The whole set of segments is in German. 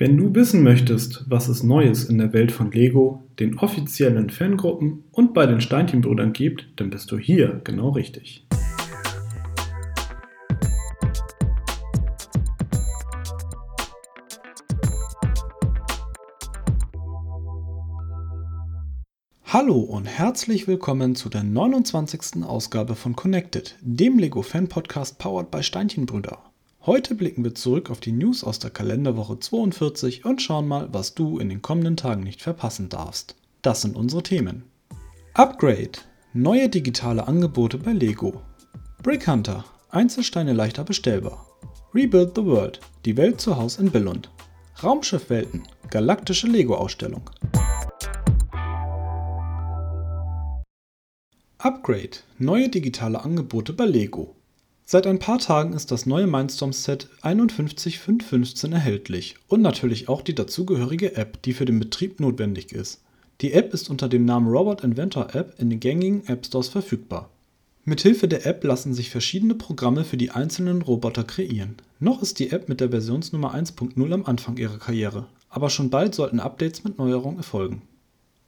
Wenn du wissen möchtest, was es Neues in der Welt von Lego, den offiziellen Fangruppen und bei den Steinchenbrüdern gibt, dann bist du hier genau richtig. Hallo und herzlich willkommen zu der 29. Ausgabe von Connected, dem Lego Fan Podcast powered by Steinchenbrüder. Heute blicken wir zurück auf die News aus der Kalenderwoche 42 und schauen mal, was du in den kommenden Tagen nicht verpassen darfst. Das sind unsere Themen. Upgrade. Neue digitale Angebote bei Lego. Brick Hunter. Einzelsteine leichter bestellbar. Rebuild the World. Die Welt zu Haus in Billund. Raumschiffwelten. Galaktische Lego-Ausstellung. Upgrade. Neue digitale Angebote bei Lego. Seit ein paar Tagen ist das neue Mindstorm-Set 51515 erhältlich und natürlich auch die dazugehörige App, die für den Betrieb notwendig ist. Die App ist unter dem Namen Robot Inventor App in den gängigen App Stores verfügbar. Mithilfe der App lassen sich verschiedene Programme für die einzelnen Roboter kreieren. Noch ist die App mit der Versionsnummer 1.0 am Anfang ihrer Karriere, aber schon bald sollten Updates mit Neuerungen erfolgen.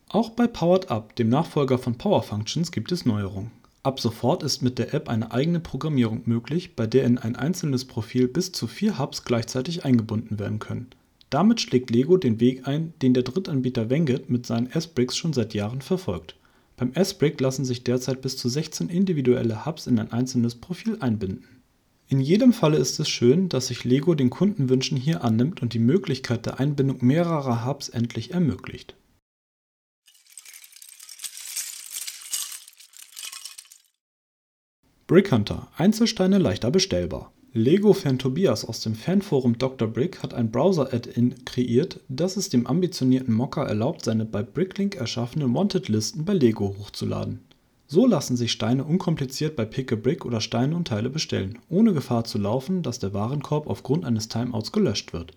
Auch bei Powered Up, dem Nachfolger von Power Functions, gibt es Neuerungen. Ab sofort ist mit der App eine eigene Programmierung möglich, bei der in ein einzelnes Profil bis zu vier Hubs gleichzeitig eingebunden werden können. Damit schlägt Lego den Weg ein, den der Drittanbieter Wenget mit seinen S-Bricks schon seit Jahren verfolgt. Beim S-Brick lassen sich derzeit bis zu 16 individuelle Hubs in ein einzelnes Profil einbinden. In jedem Falle ist es schön, dass sich Lego den Kundenwünschen hier annimmt und die Möglichkeit der Einbindung mehrerer Hubs endlich ermöglicht Brick Hunter – Einzelsteine leichter bestellbar. Lego-Fan Tobias aus dem Fanforum Dr. Brick hat ein Browser-Add-in kreiert, das es dem ambitionierten Mocker erlaubt, seine bei Bricklink erschaffenen Wanted-Listen bei Lego hochzuladen. So lassen sich Steine unkompliziert bei Pick-a-Brick oder Steine und Teile bestellen, ohne Gefahr zu laufen, dass der Warenkorb aufgrund eines Timeouts gelöscht wird.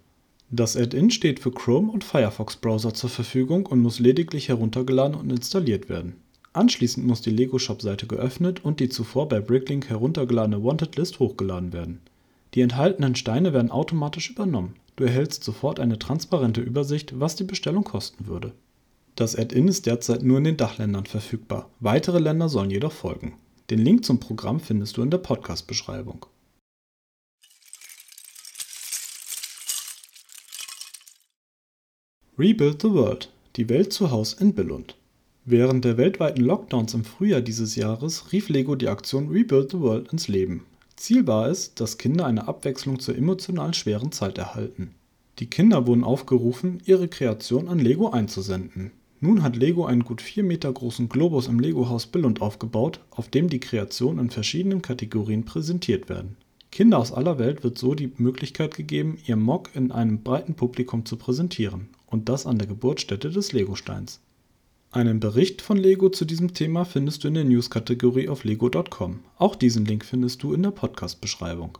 Das Add-in steht für Chrome und Firefox-Browser zur Verfügung und muss lediglich heruntergeladen und installiert werden Anschließend muss die Lego-Shop-Seite geöffnet und die zuvor bei Bricklink heruntergeladene Wanted-List hochgeladen werden. Die enthaltenen Steine werden automatisch übernommen. Du erhältst sofort eine transparente Übersicht, was die Bestellung kosten würde. Das Add-in ist derzeit nur in den Dachländern verfügbar, weitere Länder sollen jedoch folgen. Den Link zum Programm findest du in der Podcast-Beschreibung. Rebuild the World – Die Welt zu Haus in Billund Während der weltweiten Lockdowns im Frühjahr dieses Jahres rief Lego die Aktion Rebuild the World ins Leben. Ziel war es, dass Kinder eine Abwechslung zur emotional schweren Zeit erhalten. Die Kinder wurden aufgerufen, ihre Kreation an Lego einzusenden. Nun hat Lego einen gut 4 Meter großen Globus im Lego-Haus Billund aufgebaut, auf dem die Kreationen in verschiedenen Kategorien präsentiert werden. Kinder aus aller Welt wird so die Möglichkeit gegeben, ihr Mock in einem breiten Publikum zu präsentieren, und das an der Geburtsstätte des Legosteins einen Bericht von Lego zu diesem Thema findest du in der News-Kategorie auf lego.com. Auch diesen Link findest du in der Podcast-Beschreibung.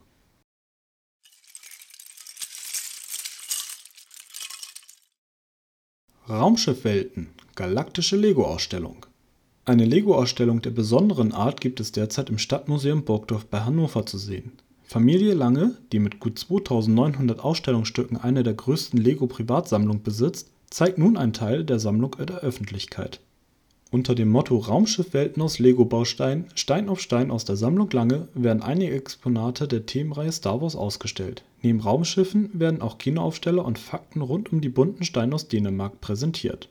Raumschiffwelten – Galaktische Lego-Ausstellung Eine Lego-Ausstellung der besonderen Art gibt es derzeit im Stadtmuseum Burgdorf bei Hannover zu sehen. Familie Lange, die mit gut 2900 Ausstellungsstücken eine der größten Lego-Privatsammlungen besitzt zeigt nun einen Teil der Sammlung der Öffentlichkeit. Unter dem Motto Raumschiff-Welten aus Lego-Bausteinen – Stein auf Stein aus der Sammlung Lange werden einige Exponate der Themenreihe Star Wars ausgestellt. Neben Raumschiffen werden auch Kinoaufsteller und Fakten rund um die bunten Steine aus Dänemark präsentiert.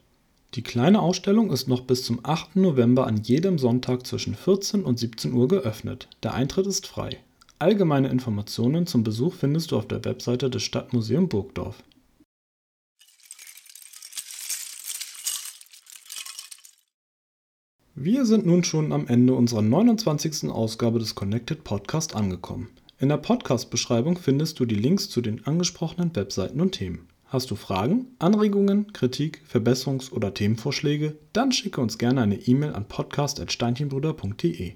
Die kleine Ausstellung ist noch bis zum 8. November an jedem Sonntag zwischen 14 und 17 Uhr geöffnet. Der Eintritt ist frei. Allgemeine Informationen zum Besuch findest du auf der Webseite des Stadtmuseum Burgdorf Wir sind nun schon am Ende unserer 29. Ausgabe des Connected Podcast angekommen. In der Podcast-Beschreibung findest du die Links zu den angesprochenen Webseiten und Themen. Hast du Fragen, Anregungen, Kritik, Verbesserungs- oder Themenvorschläge? Dann schicke uns gerne eine E-Mail an podcast.steinchenbruder.de.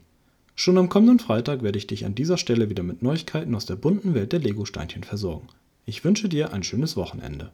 Schon am kommenden Freitag werde ich dich an dieser Stelle wieder mit Neuigkeiten aus der bunten Welt der Lego-Steinchen versorgen. Ich wünsche dir ein schönes Wochenende.